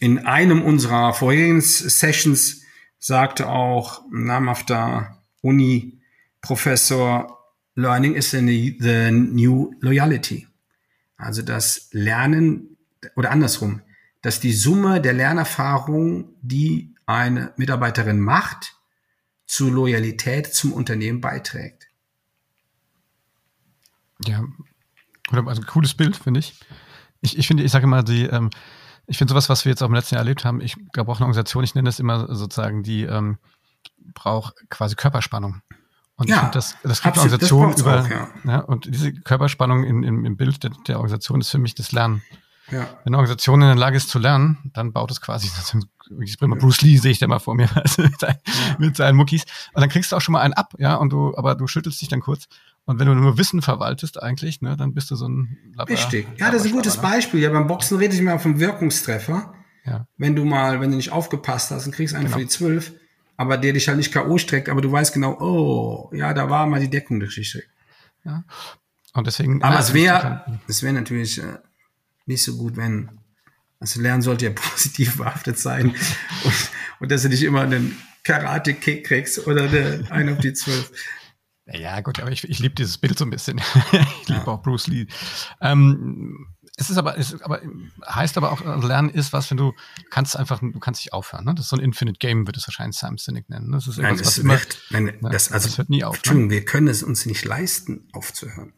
in einem unserer vorherigen Sessions sagte auch namhafter Uni-Professor, Learning is the new loyalty. Also das Lernen oder andersrum, dass die Summe der Lernerfahrung, die eine Mitarbeiterin macht, zur Loyalität zum Unternehmen beiträgt. Ja, also cooles Bild, finde ich. Ich, ich finde, ich sage immer, die, ähm, ich finde sowas, was wir jetzt auch im letzten Jahr erlebt haben, ich glaube auch eine Organisation, ich nenne das immer sozusagen, die ähm, braucht quasi Körperspannung. Und ja, das, das gibt absolut, eine Organisation über, auch, ja. ja. und diese Körperspannung in, in, im Bild der, der Organisation ist für mich das Lernen. Ja. Wenn eine Organisation in der Lage ist zu lernen, dann baut es quasi, ich bringe mal Bruce Lee, sehe ich da mal vor mir, also *laughs* mit, seinen, ja. mit seinen Muckis. Und dann kriegst du auch schon mal einen ab, ja, und du, aber du schüttelst dich dann kurz. Und wenn du nur Wissen verwaltest eigentlich, ne, dann bist du so ein Labber, Richtig. Ja, das ist ein gutes ne? Beispiel. Ja, beim Boxen rede ich mal vom Wirkungstreffer. Ja. Wenn du mal, wenn du nicht aufgepasst hast und kriegst einen genau. für die zwölf, aber der dich halt nicht K.O. streckt, aber du weißt genau, oh, ja, da war mal die Deckung Geschichte. Ja. Und deswegen. Aber es wäre, es wäre natürlich äh, nicht so gut, wenn, also Lernen sollte ja *laughs* positiv behaftet sein und, und dass du nicht immer einen Karate-Kick kriegst oder eine, einen auf die zwölf. Ja, gut, aber ich, ich liebe dieses Bild so ein bisschen. *laughs* ich liebe ja. auch Bruce Lee. Ähm, es ist aber, es aber heißt aber auch, also Lernen ist was, wenn du kannst einfach, du kannst nicht aufhören. Ne? Das ist so ein Infinite Game, wird es wahrscheinlich Simon Sinek nennen. Das ist Nein, was immer, wird, nein, ne, das, also, das hört nie auf. Ne? Wir können es uns nicht leisten, aufzuhören.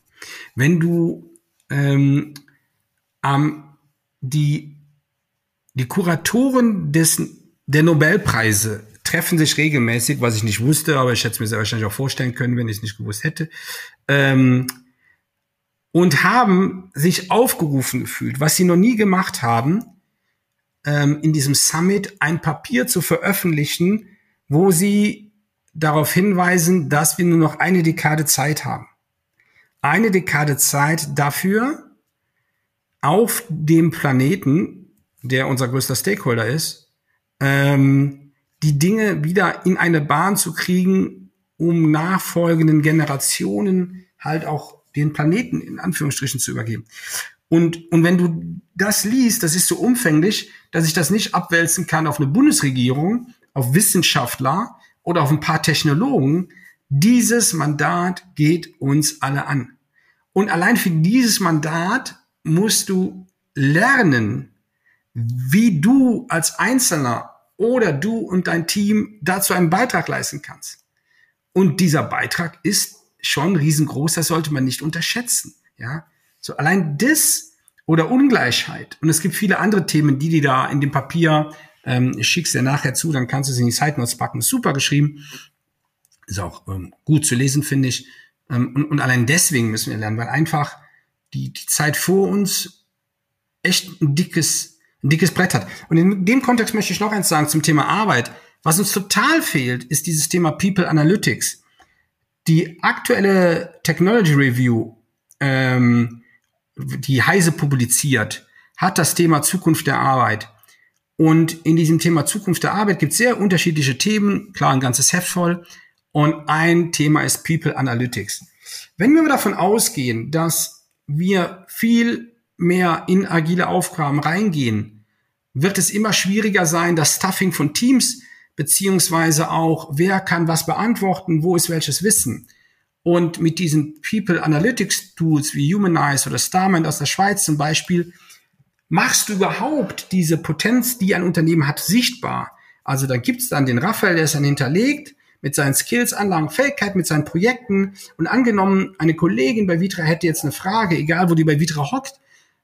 Wenn du ähm, ähm, die, die Kuratoren des, der Nobelpreise treffen sich regelmäßig, was ich nicht wusste, aber ich hätte es mir sehr wahrscheinlich auch vorstellen können, wenn ich es nicht gewusst hätte. Ähm, und haben sich aufgerufen gefühlt, was sie noch nie gemacht haben, ähm, in diesem Summit ein Papier zu veröffentlichen, wo sie darauf hinweisen, dass wir nur noch eine Dekade Zeit haben. Eine Dekade Zeit dafür, auf dem Planeten, der unser größter Stakeholder ist, ähm, die Dinge wieder in eine Bahn zu kriegen, um nachfolgenden Generationen halt auch den Planeten in Anführungsstrichen zu übergeben. Und, und wenn du das liest, das ist so umfänglich, dass ich das nicht abwälzen kann auf eine Bundesregierung, auf Wissenschaftler oder auf ein paar Technologen. Dieses Mandat geht uns alle an. Und allein für dieses Mandat musst du lernen, wie du als Einzelner oder du und dein Team dazu einen Beitrag leisten kannst. Und dieser Beitrag ist schon riesengroß, das sollte man nicht unterschätzen. Ja, so allein das oder Ungleichheit. Und es gibt viele andere Themen, die die da in dem Papier, ähm, ich schick's dir nachher zu, dann kannst du es in die Side Notes packen. Super geschrieben. Ist auch ähm, gut zu lesen, finde ich. Ähm, und, und allein deswegen müssen wir lernen, weil einfach die, die Zeit vor uns echt ein dickes, ein dickes Brett hat. Und in dem Kontext möchte ich noch eins sagen zum Thema Arbeit. Was uns total fehlt, ist dieses Thema People Analytics. Die aktuelle Technology Review, ähm, die Heise publiziert, hat das Thema Zukunft der Arbeit. Und in diesem Thema Zukunft der Arbeit gibt es sehr unterschiedliche Themen, klar ein ganzes Heft voll. Und ein Thema ist People Analytics. Wenn wir davon ausgehen, dass wir viel mehr in agile Aufgaben reingehen, wird es immer schwieriger sein, das Stuffing von Teams beziehungsweise auch, wer kann was beantworten, wo ist welches Wissen. Und mit diesen People Analytics Tools wie Humanize oder Starman aus der Schweiz zum Beispiel, machst du überhaupt diese Potenz, die ein Unternehmen hat, sichtbar. Also da gibt's dann den Raphael, der ist dann hinterlegt, mit seinen Skills, Anlagen, Fähigkeiten, mit seinen Projekten. Und angenommen, eine Kollegin bei Vitra hätte jetzt eine Frage, egal wo die bei Vitra hockt,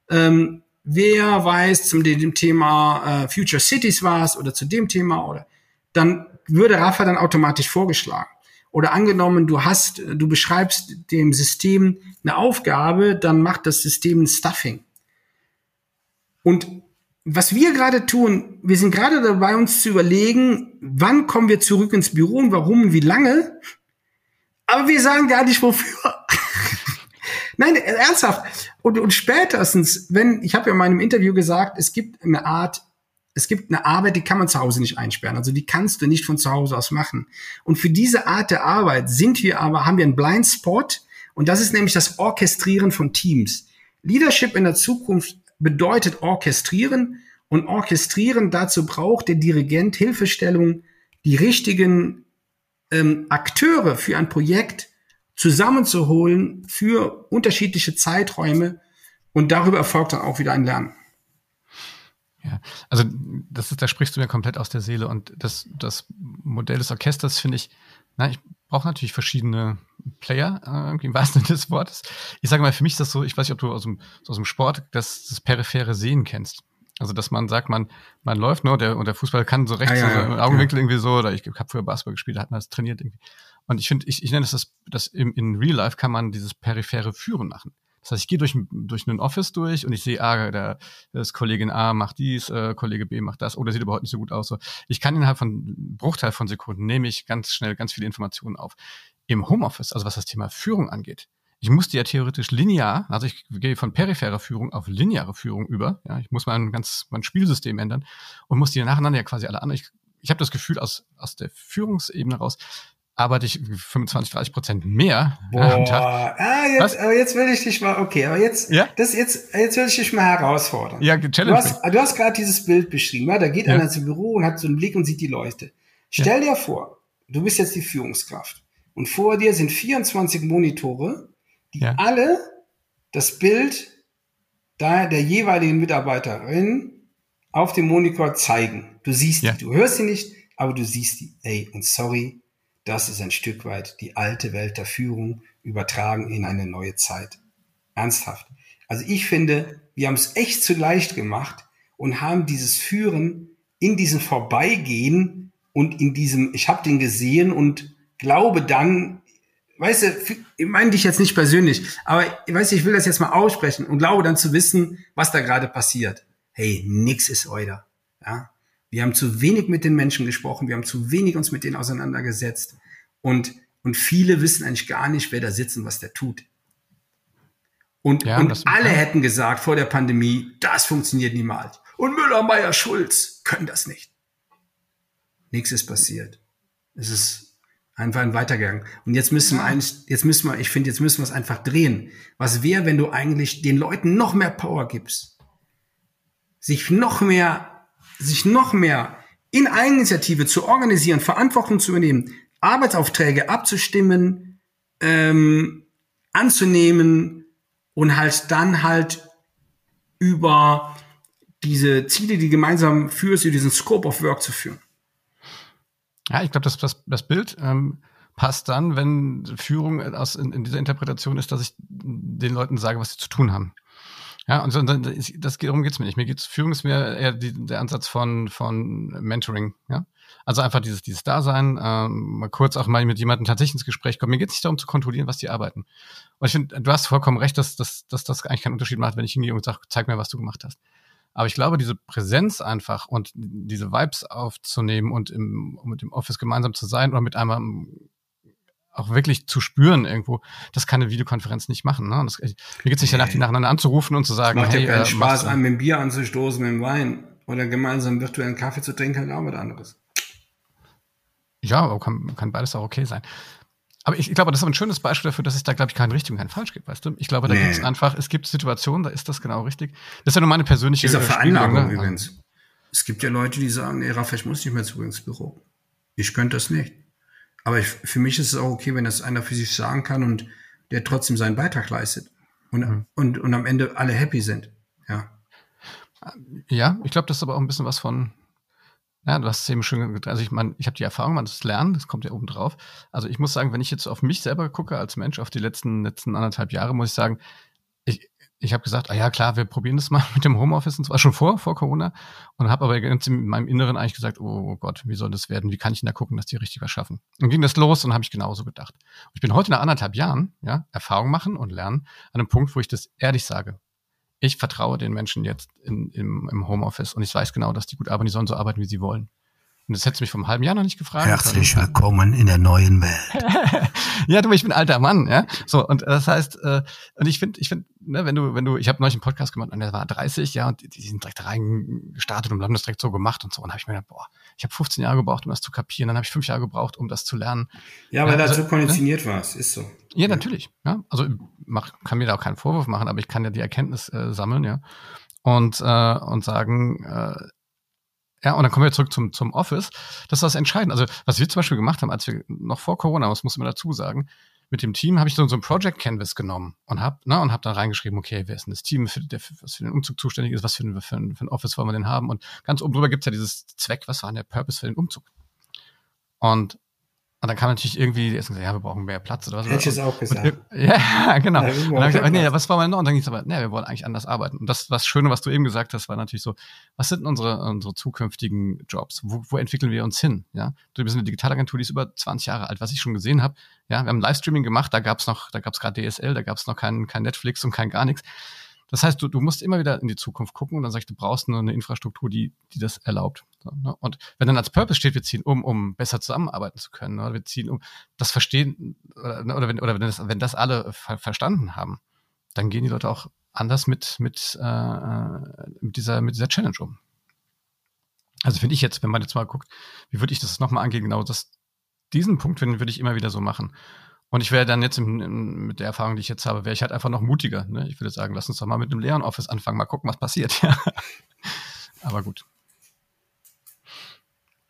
ähm, wer weiß zum dem Thema äh, Future Cities was oder zu dem Thema oder dann würde Rafa dann automatisch vorgeschlagen. Oder angenommen, du hast, du beschreibst dem System eine Aufgabe, dann macht das System ein Stuffing. Und was wir gerade tun, wir sind gerade dabei, uns zu überlegen, wann kommen wir zurück ins Büro und warum und wie lange. Aber wir sagen gar nicht wofür. Nein, ernsthaft. Und, und spätestens, wenn, ich habe ja in meinem Interview gesagt, es gibt eine Art, es gibt eine Arbeit, die kann man zu Hause nicht einsperren. Also die kannst du nicht von zu Hause aus machen. Und für diese Art der Arbeit sind wir aber, haben wir einen Blind Spot. Und das ist nämlich das Orchestrieren von Teams. Leadership in der Zukunft bedeutet orchestrieren und orchestrieren dazu braucht der Dirigent Hilfestellung, die richtigen ähm, Akteure für ein Projekt zusammenzuholen für unterschiedliche Zeiträume und darüber erfolgt dann auch wieder ein Lernen. Ja, also das ist, da sprichst du mir komplett aus der Seele und das, das Modell des Orchesters finde ich, na, ich brauche natürlich verschiedene Player, äh, irgendwie im wahrsten Sinne des Wortes. Ich sage mal, für mich ist das so, ich weiß nicht, ob du aus dem, aus dem Sport das, das periphere Sehen kennst. Also, dass man sagt, man, man läuft, ne, der, und der Fußball kann so rechts, ah, ja, so im Augenwinkel ja. irgendwie so, oder ich habe früher Basketball gespielt, da hat man das trainiert irgendwie. Und ich finde, ich, ich nenne das, das, das im, in Real Life kann man dieses periphere Führen machen. Das heißt, ich gehe durch, durch ein Office durch und ich sehe, ah, der, das Kollegin A macht dies, äh, Kollege B macht das, oder sieht überhaupt nicht so gut aus. So. Ich kann innerhalb von Bruchteil von Sekunden nehme ich ganz schnell ganz viele Informationen auf. Im Homeoffice, also was das Thema Führung angeht, ich musste ja theoretisch linear, also ich gehe von peripherer Führung auf lineare Führung über. Ja, ich muss mein ganz mein Spielsystem ändern und muss die nacheinander ja quasi alle anderen. Ich, ich habe das Gefühl aus aus der Führungsebene raus arbeite ich 25, 30 Prozent mehr Boah. am Tag. Ah, jetzt, aber jetzt will ich dich mal, okay, aber jetzt, ja? das jetzt, jetzt will ich dich mal herausfordern. Ja, Challenge. Du hast, du hast gerade dieses Bild beschrieben, ja? da geht ja. einer ins Büro und hat so einen Blick und sieht die Leute. Stell ja. dir vor, du bist jetzt die Führungskraft und vor dir sind 24 Monitore, die alle das Bild da der jeweiligen Mitarbeiterin auf dem Monitor zeigen. Du siehst die, du hörst sie nicht, aber du siehst die. Ey, und sorry, das ist ein Stück weit die alte Welt der Führung übertragen in eine neue Zeit. Ernsthaft. Also ich finde, wir haben es echt zu leicht gemacht und haben dieses Führen in diesem Vorbeigehen und in diesem, ich habe den gesehen und glaube dann, weißt du, ich meine dich jetzt nicht persönlich, aber weißt du, ich will das jetzt mal aussprechen und glaube dann zu wissen, was da gerade passiert. Hey, nix ist euer. Ja? Wir haben zu wenig mit den Menschen gesprochen, wir haben zu wenig uns mit denen auseinandergesetzt. Und, und viele wissen eigentlich gar nicht, wer da sitzt und was der tut. Und, ja, und alle hätten gesagt vor der Pandemie, das funktioniert niemals. Und Müller, Meier, Schulz können das nicht. Nichts ist passiert. Es ist einfach ein weitergegangen. Und jetzt müssen wir eigentlich, jetzt müssen wir, ich finde, jetzt müssen wir es einfach drehen. Was wäre, wenn du eigentlich den Leuten noch mehr Power gibst? Sich noch mehr sich noch mehr in Eigeninitiative zu organisieren, Verantwortung zu übernehmen, Arbeitsaufträge abzustimmen, ähm, anzunehmen und halt dann halt über diese Ziele, die gemeinsam führst, über diesen Scope of Work zu führen. Ja, ich glaube, das, das, das Bild ähm, passt dann, wenn Führung aus, in, in dieser Interpretation ist, dass ich den Leuten sage, was sie zu tun haben. Ja, und so, das, darum geht's mir nicht. Mir geht's, Führung ist mir eher die, der Ansatz von, von Mentoring, ja. Also einfach dieses, dieses Dasein, ähm, mal kurz auch mal mit jemandem tatsächlich ins Gespräch kommen. Mir geht's nicht darum zu kontrollieren, was die arbeiten. Und ich finde, du hast vollkommen recht, dass, dass, dass das eigentlich keinen Unterschied macht, wenn ich hingehe und sage, zeig mir, was du gemacht hast. Aber ich glaube, diese Präsenz einfach und diese Vibes aufzunehmen und im, mit dem Office gemeinsam zu sein oder mit einem auch wirklich zu spüren irgendwo, das kann eine Videokonferenz nicht machen. Ne? Das, mir geht es nicht danach, die nacheinander anzurufen und zu sagen, macht hey, ja keinen äh, Spaß, einem mit dem Bier anzustoßen, mit dem Wein oder gemeinsam virtuellen Kaffee zu trinken, halt auch was anderes. Ja, aber kann, kann beides auch okay sein. Aber ich, ich glaube, das ist ein schönes Beispiel dafür, dass es da, glaube ich, keine Richtung, kein Falsch gibt, weißt du? Ich glaube, da nee. gibt es einfach, es gibt Situationen, da ist das genau richtig. Das ist ja nur meine persönliche Ist auch Veranlagung ne? übrigens. Es gibt ja Leute, die sagen, nee, Raphael, ich muss nicht mehr zurück ins Büro. Ich könnte das nicht. Aber ich, für mich ist es auch okay, wenn das einer für sich sagen kann und der trotzdem seinen Beitrag leistet. Und, mhm. und, und am Ende alle happy sind. Ja. Ja, ich glaube, das ist aber auch ein bisschen was von, ja, du hast es eben schön, also ich meine, ich habe die Erfahrung, man das Lernen, das kommt ja oben drauf. Also ich muss sagen, wenn ich jetzt auf mich selber gucke als Mensch, auf die letzten, letzten anderthalb Jahre, muss ich sagen, ich, habe gesagt, ah ja klar, wir probieren das mal *laughs* mit dem Homeoffice und zwar schon vor, vor Corona und habe aber ganz in meinem Inneren eigentlich gesagt, oh Gott, wie soll das werden? Wie kann ich denn da gucken, dass die richtig was schaffen? Und ging das los und habe ich genauso gedacht. Und ich bin heute nach anderthalb Jahren, ja, Erfahrung machen und lernen an einem Punkt, wo ich das ehrlich sage. Ich vertraue den Menschen jetzt in, im, im Homeoffice und ich weiß genau, dass die gut arbeiten, die sollen so arbeiten, wie sie wollen. Und das hättest du mich vor einem halben Jahr noch nicht gefragt. Herzlich willkommen in der neuen Welt. *laughs* ja, du, ich bin alter Mann, ja. So, und das heißt, äh, und ich finde, ich finde, ne, wenn du, wenn du, ich habe neulich einen Podcast gemacht und der war 30, ja, und die, die sind direkt reingestartet und haben das direkt so gemacht und so. Und habe ich mir gedacht, boah, ich habe 15 Jahre gebraucht, um das zu kapieren, dann habe ich fünf Jahre gebraucht, um das zu lernen. Ja, weil ja, also, da so konditioniert ne? warst, ist so. Ja, ja, natürlich. Ja, also mach, kann mir da auch keinen Vorwurf machen, aber ich kann ja die Erkenntnis äh, sammeln, ja. Und, äh, und sagen, äh, ja, und dann kommen wir zurück zum, zum Office. Das ist das Entscheidende. Also, was wir zum Beispiel gemacht haben, als wir noch vor Corona, das muss man dazu sagen, mit dem Team habe ich so, so ein Project Canvas genommen und habe ne, und hab dann reingeschrieben, okay, wer ist denn das Team, für, der, was für den Umzug zuständig ist, was für ein, für ein, für ein Office wollen wir denn haben. Und ganz oben drüber gibt's ja dieses Zweck, was war denn der Purpose für den Umzug. Und und dann kam natürlich irgendwie, die gesagt, ja, wir brauchen mehr Platz oder was. Hätte ich es auch gesagt. Und, *laughs* ja, genau. Ja, und dann habe ich gesagt, nee, was wollen wir noch? Und dann ging es aber, nee, wir wollen eigentlich anders arbeiten. Und das, was Schöne, was du eben gesagt hast, war natürlich so, was sind unsere, unsere zukünftigen Jobs? Wo, wo entwickeln wir uns hin? Ja, du bist eine Digitalagentur, die ist über 20 Jahre alt, was ich schon gesehen habe. Ja, wir haben Livestreaming gemacht, da gab's noch, da gab's gerade DSL, da gab's noch kein, kein Netflix und kein gar nichts. Das heißt, du, du musst immer wieder in die Zukunft gucken und dann sagst du, brauchst nur eine Infrastruktur, die, die das erlaubt. So, ne? Und wenn dann als Purpose steht, wir ziehen um, um besser zusammenarbeiten zu können, oder wir ziehen um, das verstehen, oder, ne, oder, wenn, oder wenn, das, wenn das alle ver verstanden haben, dann gehen die Leute auch anders mit, mit, äh, äh mit, dieser, mit dieser Challenge um. Also finde ich jetzt, wenn man jetzt mal guckt, wie würde ich das nochmal angehen, genau das, diesen Punkt würde ich immer wieder so machen. Und ich wäre dann jetzt im, im, mit der Erfahrung, die ich jetzt habe, wäre ich halt einfach noch mutiger. Ne? Ich würde sagen, lass uns doch mal mit einem leeren Office anfangen, mal gucken, was passiert. *laughs* Aber gut.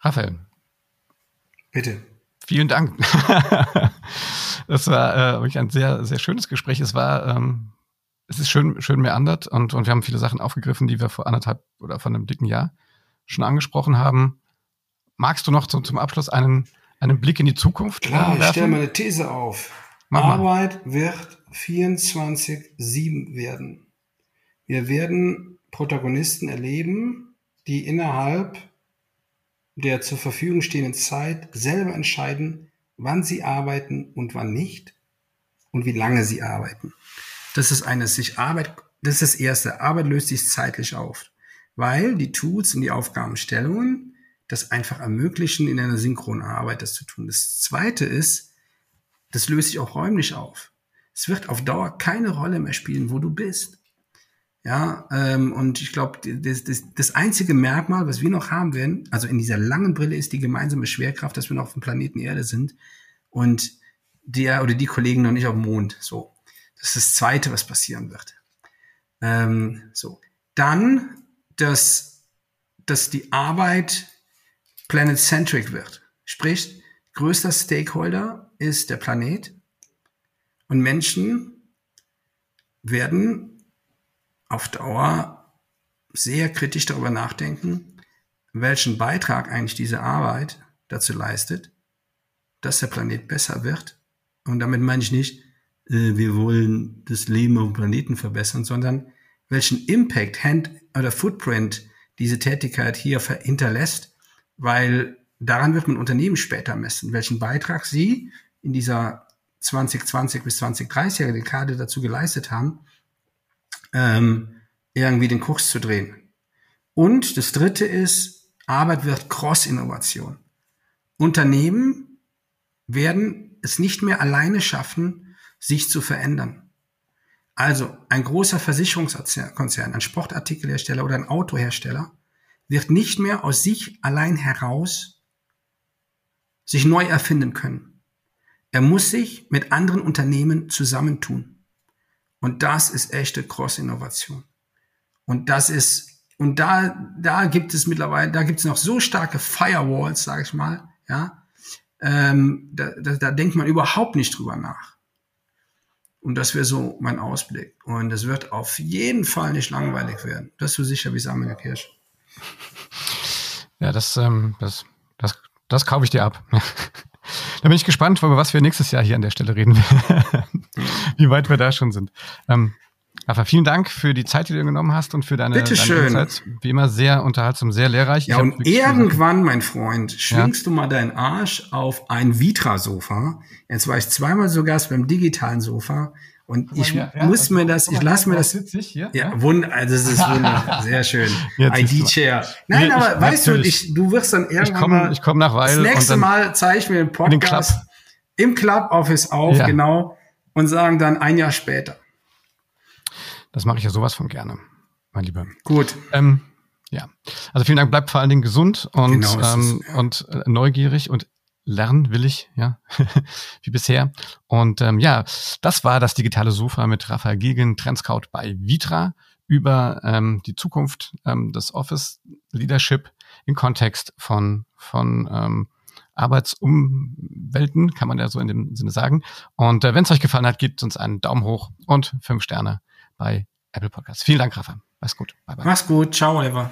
Raphael. Bitte. Vielen Dank. *laughs* das war äh, ein sehr, sehr schönes Gespräch. Es war, ähm, es ist schön, schön meandert und, und wir haben viele Sachen aufgegriffen, die wir vor anderthalb oder vor einem dicken Jahr schon angesprochen haben. Magst du noch zum, zum Abschluss einen einen Blick in die Zukunft Klar, ich stelle meine These auf. Mach Arbeit mal. wird 24-7 werden. Wir werden Protagonisten erleben, die innerhalb der zur Verfügung stehenden Zeit selber entscheiden, wann sie arbeiten und wann nicht und wie lange sie arbeiten. Das ist eines, sich Arbeit, das ist das erste. Arbeit löst sich zeitlich auf, weil die Tools und die Aufgabenstellungen das einfach ermöglichen, in einer synchronen Arbeit das zu tun. Das zweite ist, das löst sich auch räumlich auf. Es wird auf Dauer keine Rolle mehr spielen, wo du bist. Ja, ähm, und ich glaube, das, das, das einzige Merkmal, was wir noch haben werden, also in dieser langen Brille, ist die gemeinsame Schwerkraft, dass wir noch auf dem Planeten Erde sind und der oder die Kollegen noch nicht auf dem Mond. So, das ist das Zweite, was passieren wird. Ähm, so, dann, dass, dass die Arbeit planet-centric wird. Sprich, größter Stakeholder ist der Planet und Menschen werden auf Dauer sehr kritisch darüber nachdenken, welchen Beitrag eigentlich diese Arbeit dazu leistet, dass der Planet besser wird. Und damit meine ich nicht, äh, wir wollen das Leben auf dem Planeten verbessern, sondern welchen Impact, Hand oder Footprint diese Tätigkeit hier hinterlässt, weil daran wird man Unternehmen später messen, welchen Beitrag sie in dieser 2020 bis 2030er Dekade dazu geleistet haben, ähm, irgendwie den Kurs zu drehen. Und das dritte ist, Arbeit wird Cross-Innovation. Unternehmen werden es nicht mehr alleine schaffen, sich zu verändern. Also ein großer Versicherungskonzern, ein Sportartikelhersteller oder ein Autohersteller wird nicht mehr aus sich allein heraus sich neu erfinden können. Er muss sich mit anderen Unternehmen zusammentun. Und das ist echte Cross-Innovation. Und das ist, und da, da gibt es mittlerweile, da gibt es noch so starke Firewalls, sage ich mal, ja, ähm, da, da, da denkt man überhaupt nicht drüber nach. Und das wäre so mein Ausblick. Und es wird auf jeden Fall nicht langweilig werden. Das ist so sicher wie in der Kirche. *laughs* Ja, das, ähm, das, das, das kaufe ich dir ab. *laughs* da bin ich gespannt, über was wir nächstes Jahr hier an der Stelle reden. *laughs* wie weit wir da schon sind. Ähm, Rafa, vielen Dank für die Zeit, die du genommen hast und für deine, Bitte deine Insights. Wie immer sehr unterhaltsam, sehr lehrreich. Ja, und irgendwann, mein Freund, schwingst ja. du mal deinen Arsch auf ein Vitra-Sofa. Jetzt war ich zweimal so Gast beim digitalen Sofa. Und ich hier, ja, muss mir das, ich lasse mir das. Hier, ja, ja, wund, also das ist wunderbar, *laughs* sehr schön. ID-Chair. Nein, aber ich, weißt du, ich, du wirst dann irgendwann ich komm, mal. Ich komme nach Weil. Das nächste Mal zeige ich mir den Podcast im Club Office auf, genau, und sagen dann ein Jahr später. Das mache ich ja sowas von gerne, mein Lieber. Gut. Ähm, ja, also vielen Dank. Bleibt vor allen Dingen gesund und, genau ähm, ja. und äh, neugierig und lernwillig, ja, *laughs* wie bisher. Und ähm, ja, das war das digitale Sofa mit Raphael Giegen, Trendscout bei Vitra über ähm, die Zukunft ähm, des Office Leadership im Kontext von, von ähm, Arbeitsumwelten, kann man ja so in dem Sinne sagen. Und äh, wenn es euch gefallen hat, gebt uns einen Daumen hoch und fünf Sterne bei Apple Podcasts. Vielen Dank, Rafa. Mach's gut. Bye, bye. Mach's gut. Ciao, Oliver.